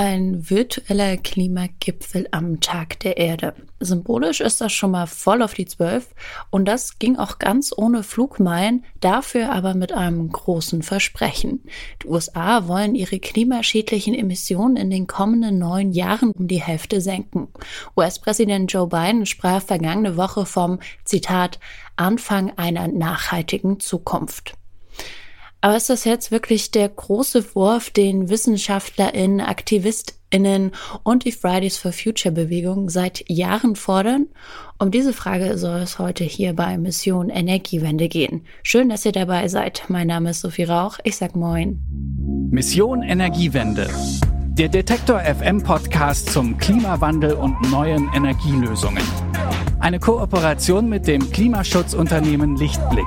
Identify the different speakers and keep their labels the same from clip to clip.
Speaker 1: Ein virtueller Klimagipfel am Tag der Erde. Symbolisch ist das schon mal voll auf die Zwölf und das ging auch ganz ohne Flugmeilen, dafür aber mit einem großen Versprechen. Die USA wollen ihre klimaschädlichen Emissionen in den kommenden neun Jahren um die Hälfte senken. US-Präsident Joe Biden sprach vergangene Woche vom Zitat Anfang einer nachhaltigen Zukunft. Aber ist das jetzt wirklich der große Wurf, den WissenschaftlerInnen, AktivistInnen und die Fridays for Future Bewegung seit Jahren fordern? Um diese Frage soll es heute hier bei Mission Energiewende gehen. Schön, dass ihr dabei seid. Mein Name ist Sophie Rauch. Ich sag Moin.
Speaker 2: Mission Energiewende. Der Detektor FM Podcast zum Klimawandel und neuen Energielösungen. Eine Kooperation mit dem Klimaschutzunternehmen Lichtblick.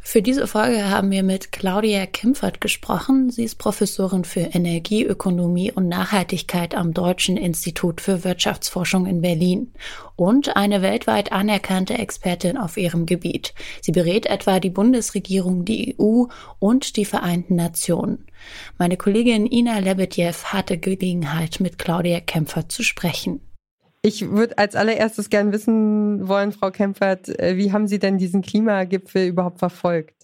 Speaker 1: Für diese Folge haben wir mit Claudia Kempfert gesprochen. Sie ist Professorin für Energieökonomie und Nachhaltigkeit am Deutschen Institut für Wirtschaftsforschung in Berlin und eine weltweit anerkannte Expertin auf ihrem Gebiet. Sie berät etwa die Bundesregierung, die EU und die Vereinten Nationen. Meine Kollegin Ina Lebedjew hatte Gelegenheit, mit Claudia Kempfert zu sprechen.
Speaker 3: Ich würde als allererstes gern wissen wollen, Frau Kempfert, äh, wie haben Sie denn diesen Klimagipfel überhaupt verfolgt?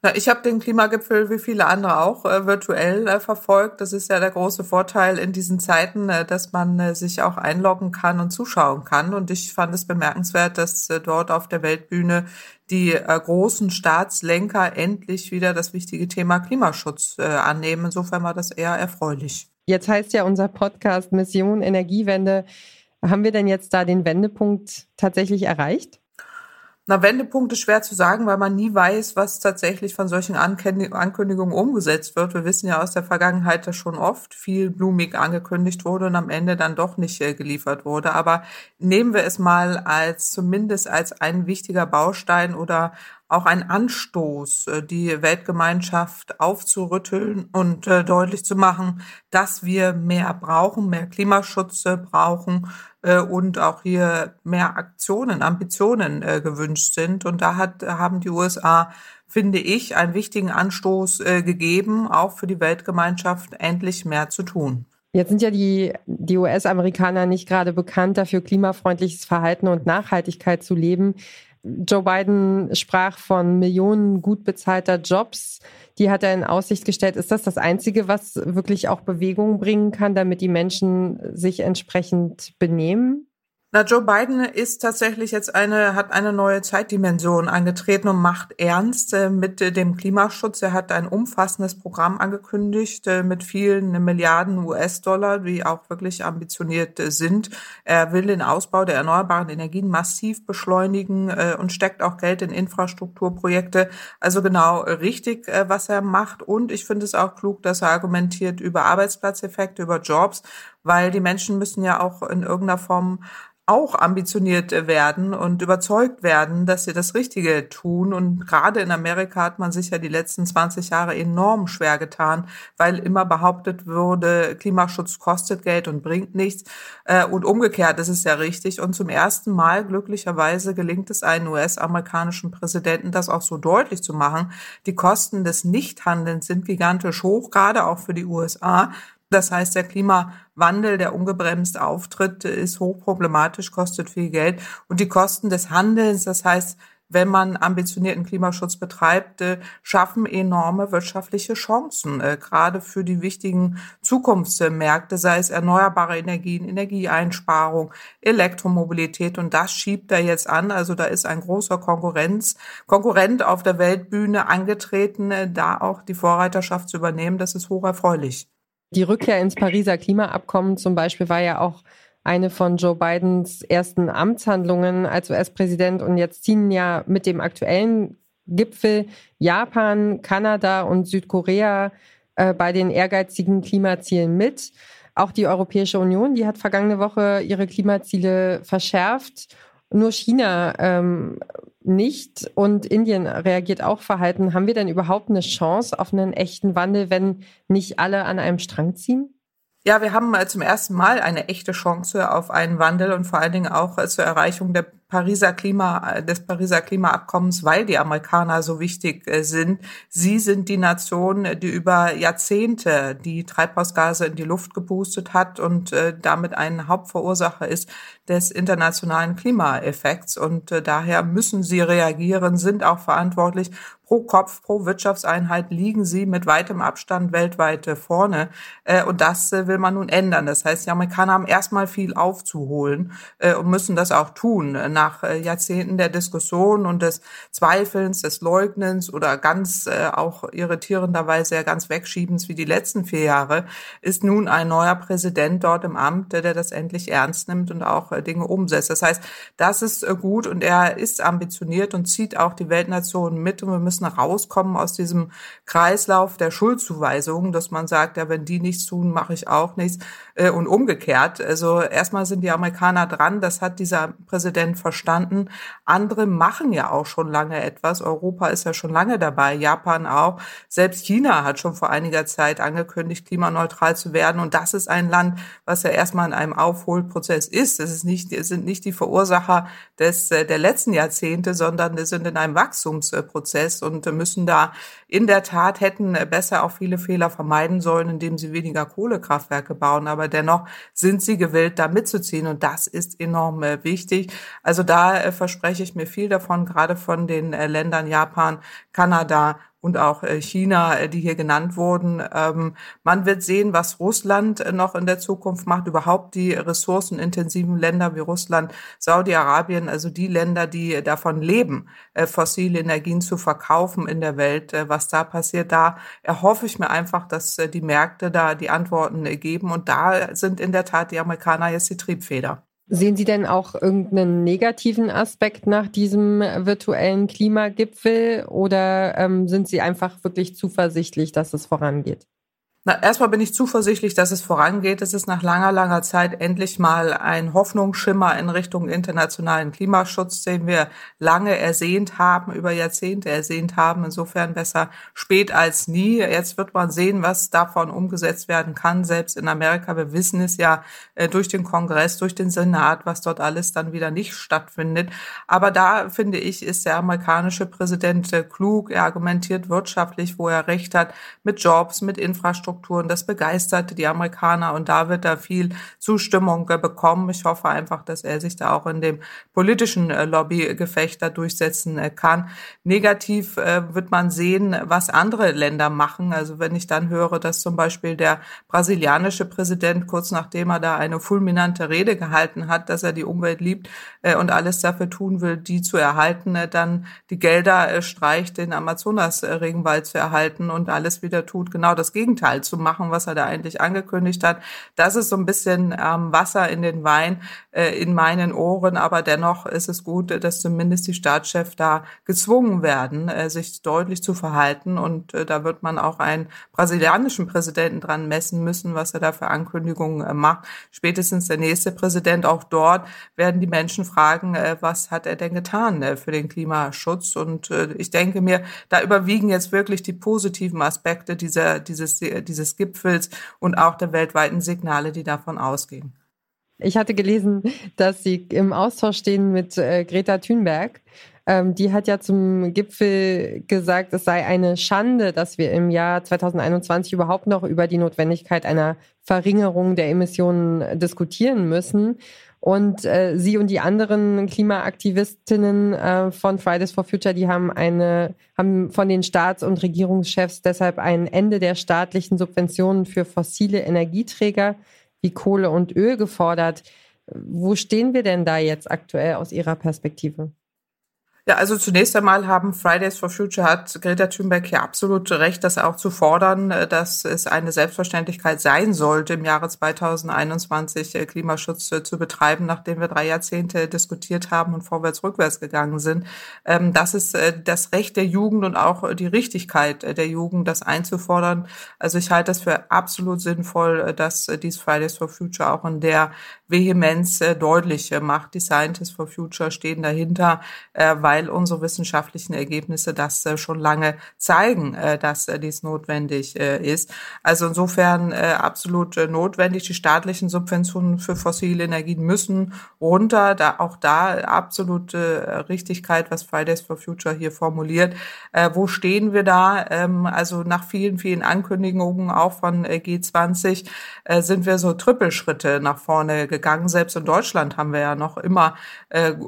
Speaker 4: Na, ich habe den Klimagipfel wie viele andere auch äh, virtuell äh, verfolgt. Das ist ja der große Vorteil in diesen Zeiten, äh, dass man äh, sich auch einloggen kann und zuschauen kann. Und ich fand es bemerkenswert, dass äh, dort auf der Weltbühne die großen Staatslenker endlich wieder das wichtige Thema Klimaschutz annehmen. Insofern war das eher erfreulich.
Speaker 3: Jetzt heißt ja unser Podcast Mission Energiewende. Haben wir denn jetzt da den Wendepunkt tatsächlich erreicht?
Speaker 4: Na, Wendepunkt ist schwer zu sagen, weil man nie weiß, was tatsächlich von solchen Ankündigungen umgesetzt wird. Wir wissen ja aus der Vergangenheit, dass schon oft viel blumig angekündigt wurde und am Ende dann doch nicht äh, geliefert wurde. Aber nehmen wir es mal als zumindest als ein wichtiger Baustein oder auch ein Anstoß, äh, die Weltgemeinschaft aufzurütteln und äh, deutlich zu machen, dass wir mehr brauchen, mehr Klimaschutz brauchen äh, und auch hier mehr Aktionen, Ambitionen gewünscht sind. Und da hat, haben die USA, finde ich, einen wichtigen Anstoß gegeben, auch für die Weltgemeinschaft endlich mehr zu tun.
Speaker 3: Jetzt sind ja die, die US-Amerikaner nicht gerade bekannt dafür, klimafreundliches Verhalten und Nachhaltigkeit zu leben. Joe Biden sprach von Millionen gut bezahlter Jobs. Die hat er in Aussicht gestellt. Ist das das Einzige, was wirklich auch Bewegung bringen kann, damit die Menschen sich entsprechend benehmen?
Speaker 4: Na, Joe Biden ist tatsächlich jetzt eine, hat eine neue Zeitdimension angetreten und macht ernst äh, mit äh, dem Klimaschutz. Er hat ein umfassendes Programm angekündigt äh, mit vielen Milliarden US-Dollar, die auch wirklich ambitioniert äh, sind. Er will den Ausbau der erneuerbaren Energien massiv beschleunigen äh, und steckt auch Geld in Infrastrukturprojekte. Also genau richtig, äh, was er macht. Und ich finde es auch klug, dass er argumentiert über Arbeitsplatzeffekte, über Jobs, weil die Menschen müssen ja auch in irgendeiner Form auch ambitioniert werden und überzeugt werden, dass sie das Richtige tun. Und gerade in Amerika hat man sich ja die letzten 20 Jahre enorm schwer getan, weil immer behauptet wurde, Klimaschutz kostet Geld und bringt nichts. Äh, und umgekehrt ist es ja richtig. Und zum ersten Mal glücklicherweise gelingt es einem US-amerikanischen Präsidenten, das auch so deutlich zu machen. Die Kosten des Nichthandelns sind gigantisch hoch, gerade auch für die USA. Das heißt, der Klimawandel, der ungebremst auftritt, ist hochproblematisch, kostet viel Geld. Und die Kosten des Handels, das heißt, wenn man ambitionierten Klimaschutz betreibt, äh, schaffen enorme wirtschaftliche Chancen, äh, gerade für die wichtigen Zukunftsmärkte, sei es erneuerbare Energien, Energieeinsparung, Elektromobilität. Und das schiebt er jetzt an. Also da ist ein großer Konkurrenz, Konkurrent auf der Weltbühne angetreten, äh, da auch die Vorreiterschaft zu übernehmen. Das ist hoch erfreulich.
Speaker 3: Die Rückkehr ins Pariser Klimaabkommen zum Beispiel war ja auch eine von Joe Bidens ersten Amtshandlungen als US-Präsident. Und jetzt ziehen ja mit dem aktuellen Gipfel Japan, Kanada und Südkorea äh, bei den ehrgeizigen Klimazielen mit. Auch die Europäische Union, die hat vergangene Woche ihre Klimaziele verschärft. Nur China ähm, nicht und Indien reagiert auch verhalten. Haben wir denn überhaupt eine Chance auf einen echten Wandel, wenn nicht alle an einem Strang ziehen?
Speaker 4: Ja, wir haben zum ersten Mal eine echte Chance auf einen Wandel und vor allen Dingen auch zur Erreichung der Pariser Klima, des Pariser Klimaabkommens, weil die Amerikaner so wichtig äh, sind. Sie sind die Nation, die über Jahrzehnte die Treibhausgase in die Luft gepustet hat und äh, damit ein Hauptverursacher ist des internationalen Klimaeffekts. Und äh, daher müssen sie reagieren, sind auch verantwortlich pro Kopf, pro Wirtschaftseinheit liegen sie mit weitem Abstand weltweit vorne. Und das will man nun ändern. Das heißt, die Amerikaner haben erstmal viel aufzuholen und müssen das auch tun nach äh, Jahrzehnten der Diskussion und des Zweifelns, des Leugnens oder ganz äh, auch irritierenderweise ja ganz Wegschiebens wie die letzten vier Jahre, ist nun ein neuer Präsident dort im Amt, der das endlich ernst nimmt und auch äh, Dinge umsetzt. Das heißt, das ist gut und er ist ambitioniert und zieht auch die Weltnationen mit und wir müssen rauskommen aus diesem Kreislauf der Schuldzuweisung, dass man sagt, ja, wenn die nichts tun, mache ich auch nichts und umgekehrt. Also erstmal sind die Amerikaner dran, das hat dieser Präsident verstanden. Andere machen ja auch schon lange etwas. Europa ist ja schon lange dabei, Japan auch. Selbst China hat schon vor einiger Zeit angekündigt, klimaneutral zu werden. Und das ist ein Land, was ja erstmal in einem Aufholprozess ist. Es ist nicht, es sind nicht die Verursacher des, äh, der letzten Jahrzehnte, sondern sind in einem Wachstumsprozess und müssen da in der Tat hätten besser auch viele Fehler vermeiden sollen, indem sie weniger Kohlekraftwerke bauen. Aber dennoch sind sie gewillt, da mitzuziehen. Und das ist enorm äh, wichtig. Also also da äh, verspreche ich mir viel davon, gerade von den äh, Ländern Japan, Kanada und auch äh, China, äh, die hier genannt wurden. Ähm, man wird sehen, was Russland äh, noch in der Zukunft macht, überhaupt die ressourcenintensiven Länder wie Russland, Saudi-Arabien, also die Länder, die davon leben, fossile Energien zu verkaufen in der Welt. Was da passiert, da erhoffe ich mir einfach, dass die Märkte da die Antworten geben. Und da sind in der Tat die Amerikaner jetzt die Triebfeder.
Speaker 3: Sehen Sie denn auch irgendeinen negativen Aspekt nach diesem virtuellen Klimagipfel oder ähm, sind Sie einfach wirklich zuversichtlich, dass es vorangeht?
Speaker 4: Na, erstmal bin ich zuversichtlich, dass es vorangeht. Es ist nach langer, langer Zeit endlich mal ein Hoffnungsschimmer in Richtung internationalen Klimaschutz, den wir lange ersehnt haben, über Jahrzehnte ersehnt haben. Insofern besser spät als nie. Jetzt wird man sehen, was davon umgesetzt werden kann. Selbst in Amerika, wir wissen es ja äh, durch den Kongress, durch den Senat, was dort alles dann wieder nicht stattfindet. Aber da finde ich, ist der amerikanische Präsident äh, klug. Er argumentiert wirtschaftlich, wo er recht hat, mit Jobs, mit Infrastruktur Infrastrukturen. Das begeisterte die Amerikaner und da wird er viel Zustimmung bekommen. Ich hoffe einfach, dass er sich da auch in dem politischen äh, Lobbygefecht da durchsetzen äh, kann. Negativ äh, wird man sehen, was andere Länder machen. Also wenn ich dann höre, dass zum Beispiel der brasilianische Präsident kurz nachdem er da eine fulminante Rede gehalten hat, dass er die Umwelt liebt und alles dafür tun will, die zu erhalten, dann die Gelder streicht, den Amazonas-Regenwald zu erhalten und alles wieder tut, genau das Gegenteil zu machen, was er da eigentlich angekündigt hat. Das ist so ein bisschen ähm, Wasser in den Wein äh, in meinen Ohren, aber dennoch ist es gut, dass zumindest die Staatschefs da gezwungen werden, äh, sich deutlich zu verhalten und äh, da wird man auch einen brasilianischen Präsidenten dran messen müssen, was er da für Ankündigungen äh, macht. Spätestens der nächste Präsident, auch dort werden die Menschen fragen, äh, was hat er denn getan äh, für den Klimaschutz und ich denke mir, da überwiegen jetzt wirklich die positiven Aspekte dieser, dieses, dieses Gipfels und auch der weltweiten Signale, die davon ausgehen.
Speaker 3: Ich hatte gelesen, dass Sie im Austausch stehen mit äh, Greta Thunberg. Ähm, die hat ja zum Gipfel gesagt, es sei eine Schande, dass wir im Jahr 2021 überhaupt noch über die Notwendigkeit einer Verringerung der Emissionen diskutieren müssen. Und äh, sie und die anderen Klimaaktivistinnen äh, von Fridays for Future, die haben eine, haben von den Staats- und Regierungschefs deshalb ein Ende der staatlichen Subventionen für fossile Energieträger wie Kohle und Öl gefordert. Wo stehen wir denn da jetzt aktuell aus Ihrer Perspektive?
Speaker 4: Ja, also zunächst einmal haben Fridays for Future hat Greta Thunberg hier absolut recht, das auch zu fordern, äh, dass es eine Selbstverständlichkeit sein sollte, im Jahre 2021 äh, Klimaschutz äh, zu betreiben, nachdem wir drei Jahrzehnte diskutiert haben und vorwärts rückwärts gegangen sind. Ähm, das ist das Recht der Jugend und auch die Richtigkeit der Jugend, das einzufordern. Also ich halte das für absolut sinnvoll, dass dies Fridays for Future auch in der Vehemenz deutlich macht. Die Scientists for Future stehen dahinter, weil weil unsere wissenschaftlichen Ergebnisse das äh, schon lange zeigen, äh, dass äh, dies notwendig ist. Also insofern absolut notwendig. Die staatlichen Subventionen für fossile Energien müssen runter. Da auch da absolute Richtigkeit, was Fridays for Future hier formuliert. Wo stehen wir da? Ähm, also nach vielen, vielen Ankündigungen auch von G20 sind wir so Trippelschritte nach vorne gegangen. Selbst in Deutschland haben wir ja noch immer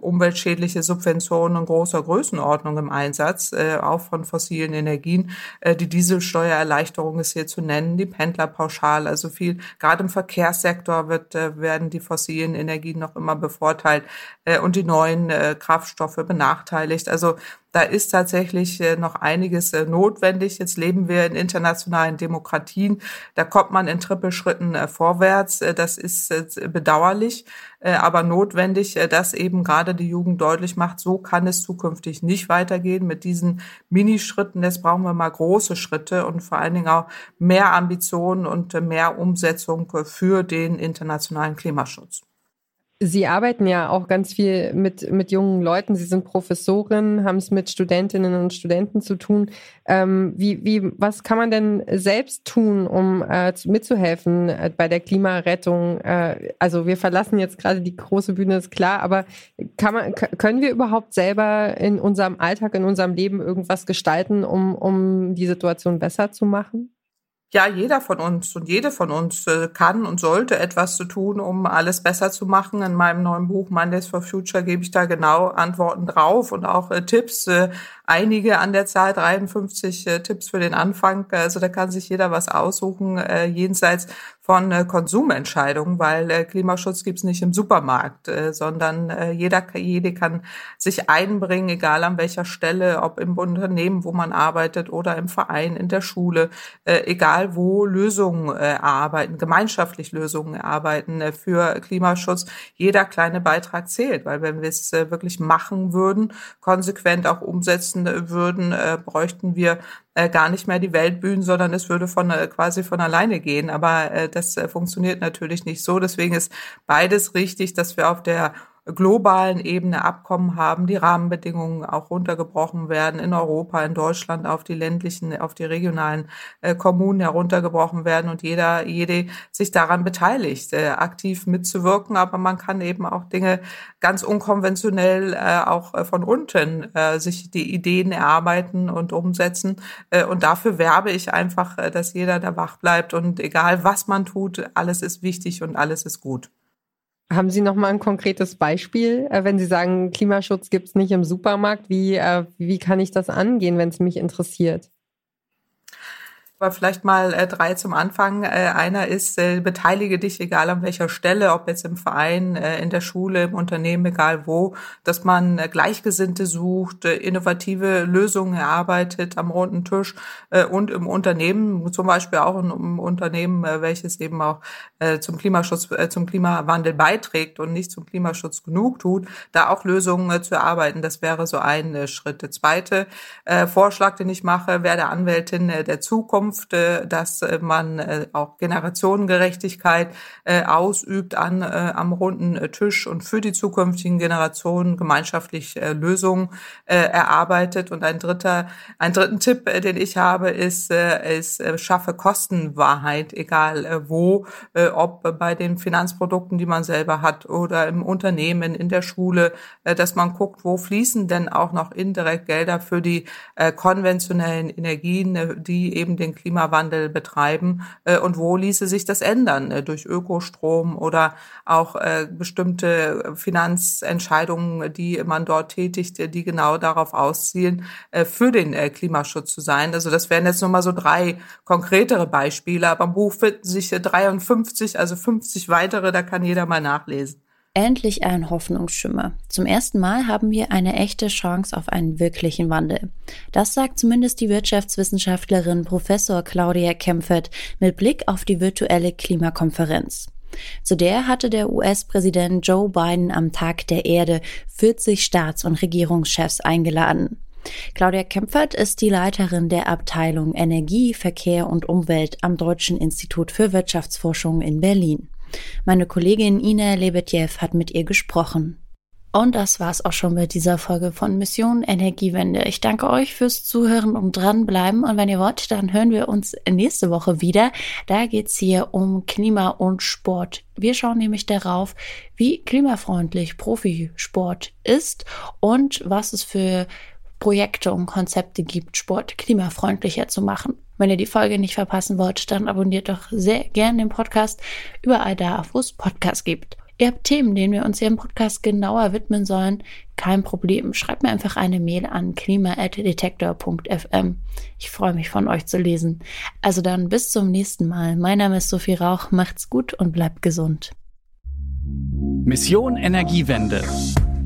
Speaker 4: umweltschädliche Subventionen und großer Größenordnung im Einsatz, äh, auch von fossilen Energien. Äh, die Dieselsteuererleichterung ist hier zu nennen, die Pendlerpauschale, also viel, gerade im Verkehrssektor wird, äh, werden die fossilen Energien noch immer bevorteilt äh, und die neuen äh, Kraftstoffe benachteiligt. Also da ist tatsächlich äh, noch einiges äh, notwendig. Jetzt leben wir in internationalen Demokratien. Da kommt man in Trippelschritten äh, vorwärts. Das ist bedauerlich, aber notwendig, dass eben gerade die Jugend deutlich macht, so kann es zukünftig nicht weitergehen mit diesen Minischritten. Jetzt brauchen wir mal große Schritte und vor allen Dingen auch mehr Ambitionen und mehr Umsetzung für den internationalen Klimaschutz.
Speaker 3: Sie arbeiten ja auch ganz viel mit, mit jungen Leuten. Sie sind Professorin, haben es mit Studentinnen und Studenten zu tun. Ähm, wie, wie, was kann man denn selbst tun, um äh, mitzuhelfen äh, bei der Klimarettung? Äh, also wir verlassen jetzt gerade die große Bühne, ist klar, aber kann man, können wir überhaupt selber in unserem Alltag, in unserem Leben irgendwas gestalten, um, um die Situation besser zu machen?
Speaker 4: Ja, jeder von uns und jede von uns äh, kann und sollte etwas zu tun, um alles besser zu machen. In meinem neuen Buch Mondays for Future gebe ich da genau Antworten drauf und auch äh, Tipps, äh, einige an der Zahl, 53 äh, Tipps für den Anfang. Also da kann sich jeder was aussuchen, äh, jenseits von äh, Konsumentscheidungen, weil äh, Klimaschutz gibt's nicht im Supermarkt, äh, sondern äh, jeder, jede kann sich einbringen, egal an welcher Stelle, ob im Unternehmen, wo man arbeitet oder im Verein, in der Schule, egal wo Lösungen erarbeiten, gemeinschaftlich Lösungen erarbeiten für Klimaschutz. Jeder kleine Beitrag zählt, weil wenn wir es wirklich machen würden, konsequent auch umsetzen würden, äh, bräuchten wir äh, gar nicht mehr die Weltbühnen, sondern es würde von äh, quasi von alleine gehen. Aber äh, das äh, funktioniert natürlich nicht so. Deswegen ist beides richtig, dass wir auf der globalen Ebene Abkommen haben, die Rahmenbedingungen auch runtergebrochen werden in Europa, in Deutschland auf die ländlichen, auf die regionalen äh, Kommunen heruntergebrochen werden und jeder, jede sich daran beteiligt, äh, aktiv mitzuwirken. Aber man kann eben auch Dinge ganz unkonventionell äh, auch äh, von unten äh, sich die Ideen erarbeiten und umsetzen. Äh, und dafür werbe ich einfach, dass jeder da wach bleibt und egal was man tut, alles ist wichtig und alles ist gut.
Speaker 3: Haben Sie noch mal ein konkretes Beispiel, äh, wenn Sie sagen, Klimaschutz gibt es nicht im Supermarkt? Wie, äh, wie kann ich das angehen, wenn es mich interessiert?
Speaker 4: Aber vielleicht mal äh, drei zum Anfang. Äh, einer ist, äh, beteilige dich, egal an welcher Stelle, ob jetzt im Verein, äh, in der Schule, im Unternehmen, egal wo, dass man äh, Gleichgesinnte sucht, äh, innovative Lösungen erarbeitet am runden Tisch und im Unternehmen, zum Beispiel auch im Unternehmen, äh, welches eben auch zum Klimaschutz, zum Klimawandel beiträgt und nicht zum Klimaschutz genug tut, da auch Lösungen zu erarbeiten. Das wäre so ein Schritt. Der zweite Vorschlag, den ich mache, wäre der Anwältin der Zukunft Zukunft, äh, dass äh, man äh, auch Generationengerechtigkeit ausübt an, am runden Tisch und für die zukünftigen Generationen gemeinschaftlich Lösungen erarbeitet. Und ein dritter, ein dritten Tipp, den ich habe, ist, ist schaffe Kostenwahrheit, egal wo, ob bei den Finanzprodukten, die man selber hat oder im Unternehmen, in der Schule, dass man guckt, wo fließen denn auch noch indirekt Gelder für die konventionellen Energien, die eben den Klimawandel betreiben äh, und wo ließe sich das ändern äh, durch Ökostrom oder auch äh, bestimmte Finanzentscheidungen, die man dort tätigt, die genau darauf auszielen, äh, für den äh, Klimaschutz zu sein. Also das wären jetzt nur mal so drei konkretere Beispiele, aber im Buch finden sich 53, also 50 weitere, da kann jeder mal nachlesen.
Speaker 1: Endlich ein Hoffnungsschimmer. Zum ersten Mal haben wir eine echte Chance auf einen wirklichen Wandel. Das sagt zumindest die Wirtschaftswissenschaftlerin Professor Claudia Kempfert mit Blick auf die virtuelle Klimakonferenz. Zu der hatte der US-Präsident Joe Biden am Tag der Erde 40 Staats- und Regierungschefs eingeladen. Claudia Kempfert ist die Leiterin der Abteilung Energie, Verkehr und Umwelt am Deutschen Institut für Wirtschaftsforschung in Berlin. Meine Kollegin Ina Lebetjew hat mit ihr gesprochen. Und das war's auch schon mit dieser Folge von Mission Energiewende. Ich danke euch fürs Zuhören und dranbleiben. Und wenn ihr wollt, dann hören wir uns nächste Woche wieder. Da geht's hier um Klima und Sport. Wir schauen nämlich darauf, wie klimafreundlich Profisport ist und was es für Projekte und Konzepte gibt, Sport klimafreundlicher zu machen. Wenn ihr die Folge nicht verpassen wollt, dann abonniert doch sehr gerne den Podcast überall da, wo es Podcasts gibt. Ihr habt Themen, denen wir uns hier im Podcast genauer widmen sollen, kein Problem. Schreibt mir einfach eine Mail an klima.detektor.fm. Ich freue mich von euch zu lesen. Also dann bis zum nächsten Mal. Mein Name ist Sophie Rauch. Macht's gut und bleibt gesund.
Speaker 2: Mission Energiewende.